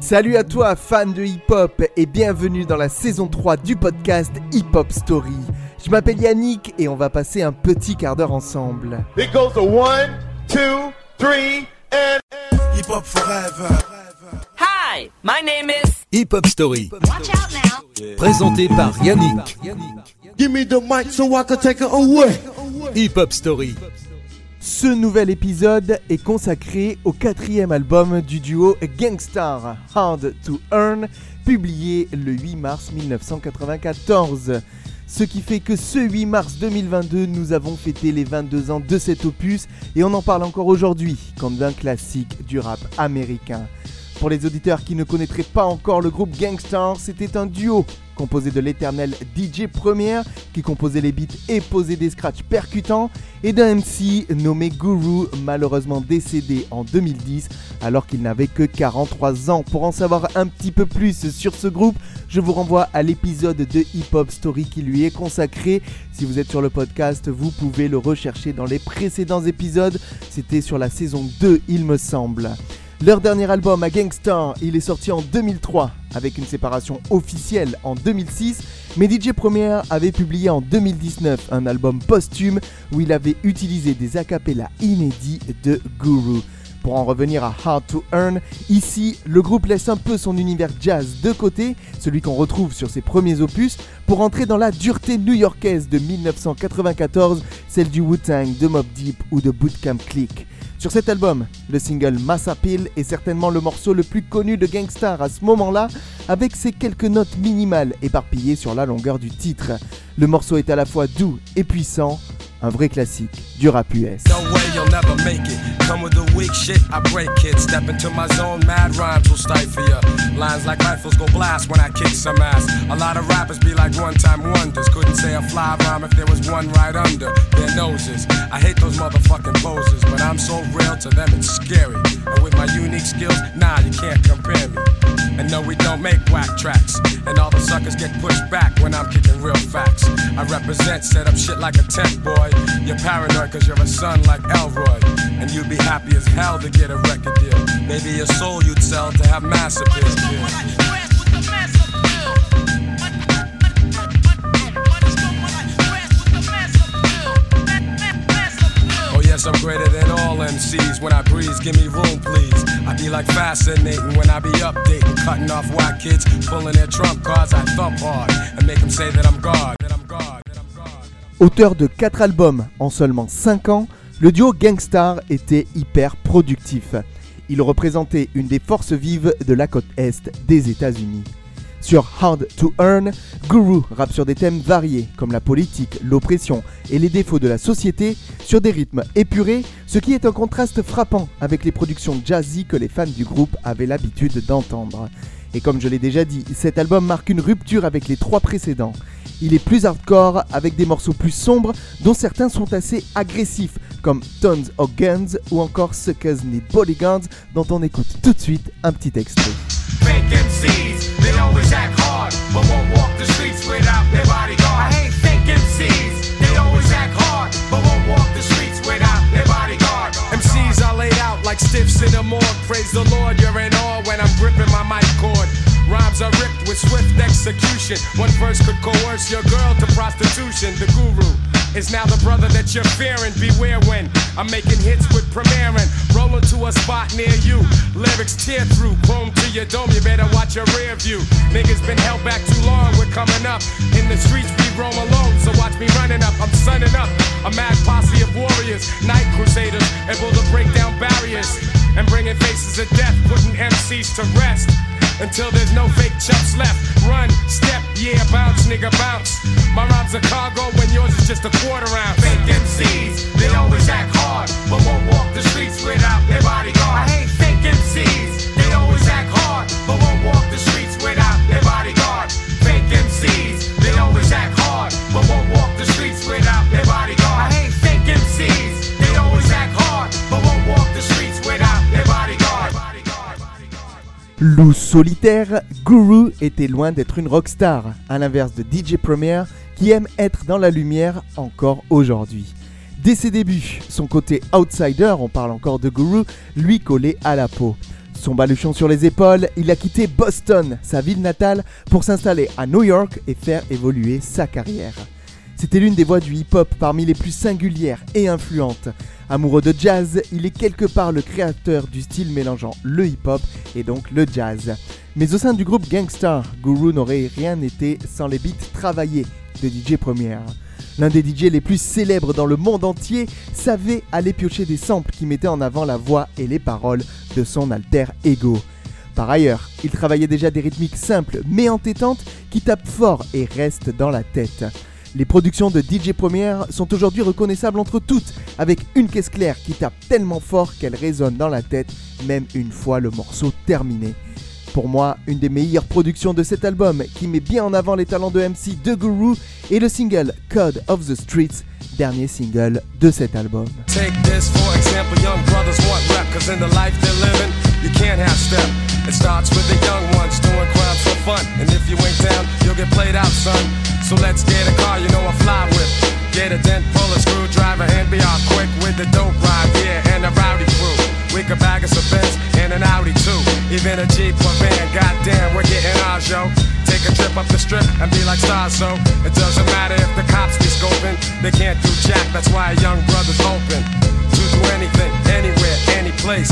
Salut à toi, fan de hip-hop, et bienvenue dans la saison 3 du podcast Hip Hop Story. Je m'appelle Yannick et on va passer un petit quart d'heure ensemble. It goes to one, two, three, and. Hip Hop Forever. Hi, my name is. Hip Hop Story, Watch out now. présenté par Yannick. Give me the mic so I can take it away. Hip Hop Story, Ce nouvel épisode est consacré au quatrième album du duo Gangstar, Hard to Earn, publié le 8 mars 1994. Ce qui fait que ce 8 mars 2022, nous avons fêté les 22 ans de cet opus et on en parle encore aujourd'hui comme d'un classique du rap américain. Pour les auditeurs qui ne connaîtraient pas encore le groupe Gangstar, c'était un duo composé de l'éternel DJ Premier qui composait les beats et posait des scratchs percutants et d'un MC nommé Guru malheureusement décédé en 2010 alors qu'il n'avait que 43 ans. Pour en savoir un petit peu plus sur ce groupe, je vous renvoie à l'épisode de Hip Hop Story qui lui est consacré. Si vous êtes sur le podcast, vous pouvez le rechercher dans les précédents épisodes. C'était sur la saison 2 il me semble. Leur dernier album à Gangstar, il est sorti en 2003 avec une séparation officielle en 2006, mais DJ Premier avait publié en 2019 un album posthume où il avait utilisé des acapellas inédits de Guru. Pour en revenir à Hard to Earn, ici le groupe laisse un peu son univers jazz de côté, celui qu'on retrouve sur ses premiers opus, pour entrer dans la dureté new-yorkaise de 1994, celle du Wu-Tang, de Mob Deep ou de Bootcamp Click. Sur cet album, le single Mass Appeal est certainement le morceau le plus connu de Gangstar à ce moment-là, avec ses quelques notes minimales éparpillées sur la longueur du titre. Le morceau est à la fois doux et puissant, un vrai classique du rap US. No way you'll never make it. Come with the weak shit, I break it. Step into my zone, mad rhymes will stifle ya. Lines like rifles go blast when I kick some ass. A lot of rappers be like one time wonders. Couldn't say a fly rhyme if there was one right under their noses. I hate those motherfucking poses, but I'm so real to them it's scary. And with my unique skills, nah, you can't compare me. And no, we don't make whack tracks. And all the suckers get pushed back when I'm kicking real facts. I represent, set up shit like a tent boy. You're paranoid cause you're a son like Elroy. And you'd be happy as hell to get a record deal. Maybe your soul you'd sell to have mass appeal. Oh yes, I'm greater than all MCs. When I breeze, give me room, please. I be like fascinating when I be updating, cutting off whack kids, pulling their trump cards. I thump hard and make them say that I'm God, that I'm God, that I'm God. Auteur de 4 albums en seulement 5 ans, le duo Gangstar était hyper productif. Il représentait une des forces vives de la côte est des États-Unis. Sur Hard to Earn, Guru rappe sur des thèmes variés comme la politique, l'oppression et les défauts de la société sur des rythmes épurés, ce qui est un contraste frappant avec les productions jazzy que les fans du groupe avaient l'habitude d'entendre. Et comme je l'ai déjà dit, cet album marque une rupture avec les trois précédents. Il est plus hardcore avec des morceaux plus sombres dont certains sont assez agressifs comme Tons of Guns ou encore Suckers Need Bodyguards dont on écoute tout de suite un petit extrait. MCs are laid out like stiffs in the morgue. Praise the Lord, you're in awe when I'm gripping my mic cord. Rhymes are ripped with swift execution. One verse could coerce your girl to prostitution. The guru is now the brother that you're fearing. Beware when I'm making hits with premiering. Rolling to a spot near you. Lyrics tear through, chrome to your dome. You better watch your rear view. Niggas been held back too long. We're coming up. In the streets, we roam alone. So watch me running up. I'm sunning up. A mad posse of warriors, night crusaders, able to break down barriers and bringing faces of death, putting MCs to rest. Until there's no fake chucks left. Run, step, yeah, bounce, nigga, bounce. My rhymes are cargo when yours is just a quarter ounce. Fake MCs, Loup solitaire, Guru était loin d'être une rockstar, à l'inverse de DJ Premier qui aime être dans la lumière encore aujourd'hui. Dès ses débuts, son côté outsider, on parle encore de Guru, lui collait à la peau. Son baluchon sur les épaules, il a quitté Boston, sa ville natale, pour s'installer à New York et faire évoluer sa carrière. C'était l'une des voix du hip-hop parmi les plus singulières et influentes. Amoureux de jazz, il est quelque part le créateur du style mélangeant le hip-hop et donc le jazz. Mais au sein du groupe Gangstar, Guru n'aurait rien été sans les beats travaillés de DJ Première. L'un des DJ les plus célèbres dans le monde entier savait aller piocher des samples qui mettaient en avant la voix et les paroles de son alter ego. Par ailleurs, il travaillait déjà des rythmiques simples mais entêtantes qui tapent fort et restent dans la tête. Les productions de DJ Première sont aujourd'hui reconnaissables entre toutes, avec une caisse claire qui tape tellement fort qu'elle résonne dans la tête, même une fois le morceau terminé. Pour moi, une des meilleures productions de cet album, qui met bien en avant les talents de MC de Guru, est le single Code of the Streets, dernier single de cet album. Take this for example, young brothers want rap, in the life they're living, you can't have step. It starts with the young ones doing crowds for fun, and if you ain't you'll get played out, son. So let's get a car, you know I fly with. Get a dent, pull a screwdriver, and be off quick with the dope ride, yeah, and a rowdy crew. We could bag us a Benz and an Audi too, even a Jeep or van. Goddamn, we're getting ours, yo. Take a trip up the strip and be like stars, so it doesn't matter if the cops be scoping. They can't do jack, that's why a young brother's open to do anything, anywhere, any place.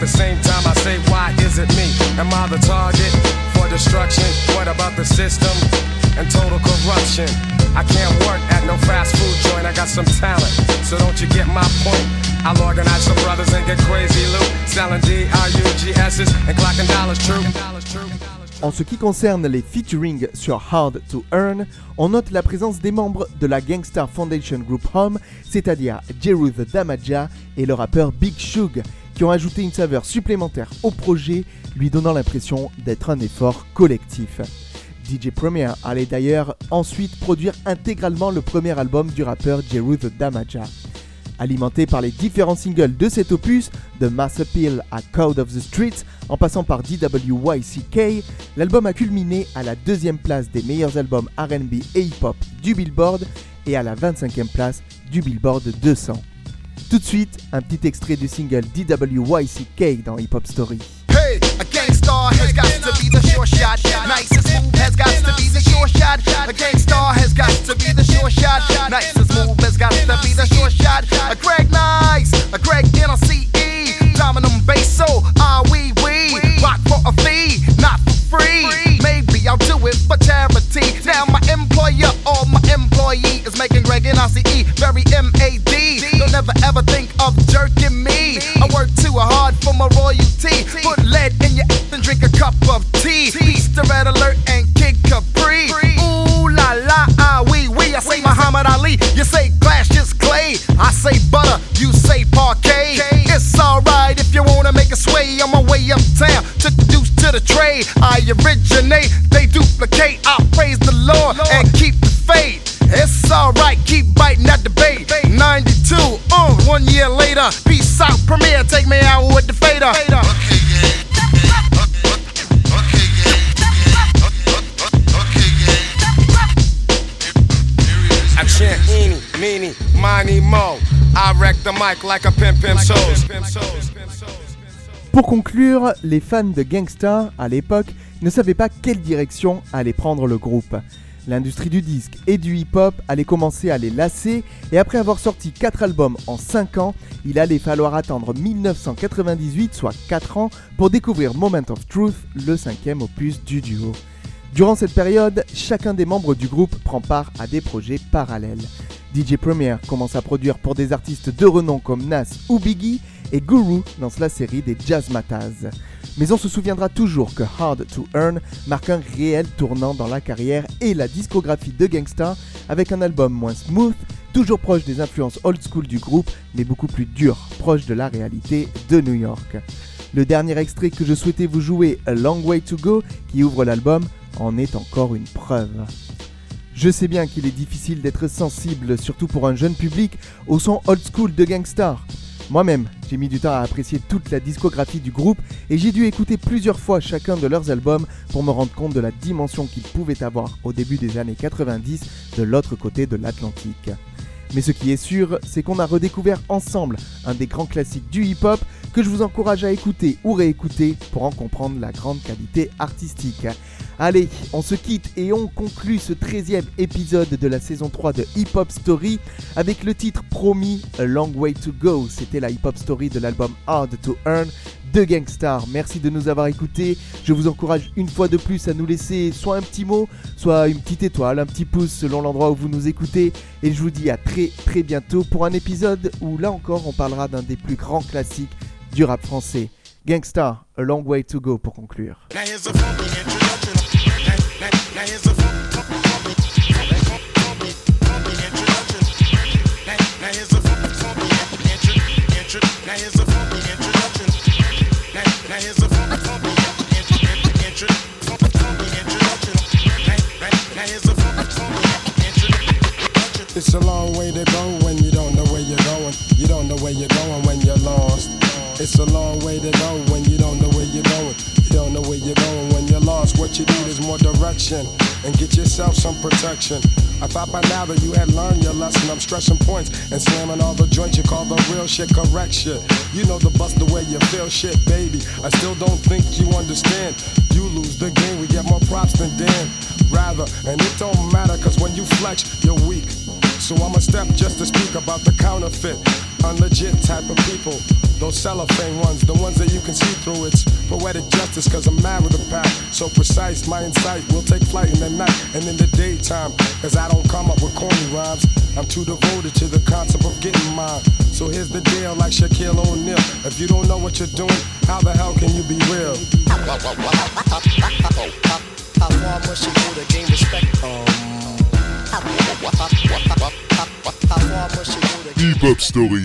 The same time, I say, why is it me? Am I the target for destruction? What about the system and total corruption? I can't work at no fast food joint, I got some talent, so don't you get my point? I'll organize some brothers and get crazy loot, selling D-R-U-G-S's and clocking dollars, true. En ce qui concerne les featuring sur Hard to Earn, on note la présence des membres de la Gangstar Foundation Group Home, c'est-à-dire Jeruth Damaja et le rappeur Big Shug, ajouté une saveur supplémentaire au projet, lui donnant l'impression d'être un effort collectif. DJ Premier allait d'ailleurs ensuite produire intégralement le premier album du rappeur Jeruth Damaja. Alimenté par les différents singles de cet opus, de Mass Appeal à Code of the Streets, en passant par DWYCK, l'album a culminé à la deuxième place des meilleurs albums RB et hip-hop du Billboard et à la 25e place du Billboard 200. Tout de suite, un petit extrait du single DWYCK dans Hip Hop Story. Hey, a gangstar has got to be the sure shot. Nice and smooth has got to be the sure shot. A gangstar has got to be the sure shot. Nice and smooth has got to be the sure shot. A Greg Nice, a Greg NLCE. Dominum basso, ah wee wee. Rock for a fee, not for free. Parquet. It's alright if you wanna make a sway on my way uptown. Took the deuce to the trade. I originate, they duplicate. I praise the Lord and keep the faith. It's alright, keep biting at the bait. 92, uh, one year later. Peace out, premiere, take me out with the fader. Pour conclure, les fans de Gangstar, à l'époque, ne savaient pas quelle direction allait prendre le groupe. L'industrie du disque et du hip-hop allait commencer à les lasser et après avoir sorti 4 albums en 5 ans, il allait falloir attendre 1998, soit 4 ans, pour découvrir Moment of Truth, le cinquième opus du duo. Durant cette période, chacun des membres du groupe prend part à des projets parallèles. DJ Premier commence à produire pour des artistes de renom comme Nas ou Biggie et Guru lance la série des Jazzmatazz. Mais on se souviendra toujours que Hard to Earn marque un réel tournant dans la carrière et la discographie de Gangsta avec un album moins smooth, toujours proche des influences old school du groupe, mais beaucoup plus dur, proche de la réalité de New York. Le dernier extrait que je souhaitais vous jouer, A Long Way to Go, qui ouvre l'album, en est encore une preuve. Je sais bien qu'il est difficile d'être sensible, surtout pour un jeune public, au son old school de Gangstar. Moi-même, j'ai mis du temps à apprécier toute la discographie du groupe et j'ai dû écouter plusieurs fois chacun de leurs albums pour me rendre compte de la dimension qu'ils pouvaient avoir au début des années 90 de l'autre côté de l'Atlantique. Mais ce qui est sûr, c'est qu'on a redécouvert ensemble un des grands classiques du hip-hop que je vous encourage à écouter ou réécouter pour en comprendre la grande qualité artistique. Allez, on se quitte et on conclut ce 13e épisode de la saison 3 de Hip Hop Story avec le titre promis A Long Way to Go. C'était la hip hop story de l'album Hard to Earn de Gangstar. Merci de nous avoir écoutés. Je vous encourage une fois de plus à nous laisser soit un petit mot, soit une petite étoile, un petit pouce selon l'endroit où vous nous écoutez. Et je vous dis à très très bientôt pour un épisode où là encore on parlera d'un des plus grands classiques du rap français. Gangstar, A Long Way to Go pour conclure. It's a long way to go when you don't know where you're going. You don't know where you're going when you're lost. It's a long way to go when you don't know where you're going. You don't know where you're going when you're lost. What you need is more direction and get yourself some protection. I thought by now that you had learned your lesson. I'm stressing points and slamming all the joints you call the real shit correct shit. You know the bust the way you feel shit, baby. I still don't think you understand. You lose the game, we get more props than Dan. Rather, and it don't matter, cause when you flex, you're weak. So I'ma step just to speak about the counterfeit, unlegit type of people. Those cellophane ones, the ones that you can see through. It's poetic justice, cause I'm mad with the pack. So precise, my insight will take flight in the night and in the daytime. Cause I don't come up with corny rhymes. I'm too devoted to the concept of getting mine. So here's the deal, like Shaquille O'Neal. If you don't know what you're doing, how the hell can you be real? How far must you go to gain respect? Oh. Hip Hop Story.